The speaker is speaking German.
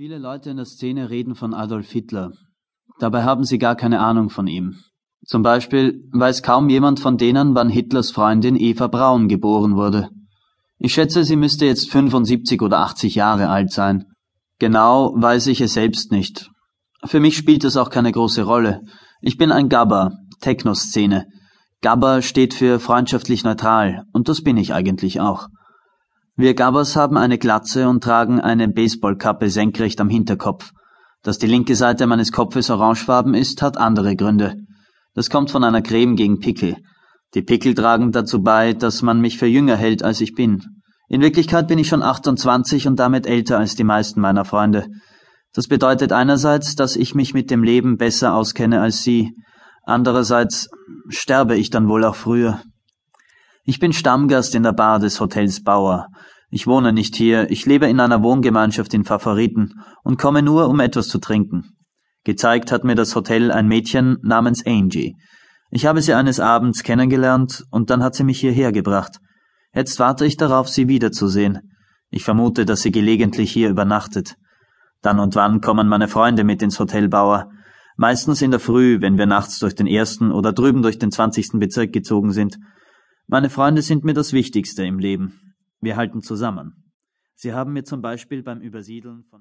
Viele Leute in der Szene reden von Adolf Hitler. Dabei haben sie gar keine Ahnung von ihm. Zum Beispiel weiß kaum jemand von denen, wann Hitlers Freundin Eva Braun geboren wurde. Ich schätze, sie müsste jetzt 75 oder 80 Jahre alt sein. Genau weiß ich es selbst nicht. Für mich spielt es auch keine große Rolle. Ich bin ein Gabber, Techno-Szene. Gabber steht für freundschaftlich neutral, und das bin ich eigentlich auch. Wir Gabbers haben eine Glatze und tragen eine Baseballkappe senkrecht am Hinterkopf. Dass die linke Seite meines Kopfes orangefarben ist, hat andere Gründe. Das kommt von einer Creme gegen Pickel. Die Pickel tragen dazu bei, dass man mich für jünger hält, als ich bin. In Wirklichkeit bin ich schon 28 und damit älter als die meisten meiner Freunde. Das bedeutet einerseits, dass ich mich mit dem Leben besser auskenne als Sie. Andererseits sterbe ich dann wohl auch früher. Ich bin Stammgast in der Bar des Hotels Bauer. Ich wohne nicht hier, ich lebe in einer Wohngemeinschaft in Favoriten und komme nur, um etwas zu trinken. Gezeigt hat mir das Hotel ein Mädchen namens Angie. Ich habe sie eines Abends kennengelernt und dann hat sie mich hierher gebracht. Jetzt warte ich darauf, sie wiederzusehen. Ich vermute, dass sie gelegentlich hier übernachtet. Dann und wann kommen meine Freunde mit ins Hotel Bauer. Meistens in der Früh, wenn wir nachts durch den ersten oder drüben durch den zwanzigsten Bezirk gezogen sind. Meine Freunde sind mir das Wichtigste im Leben. Wir halten zusammen. Sie haben mir zum Beispiel beim Übersiedeln von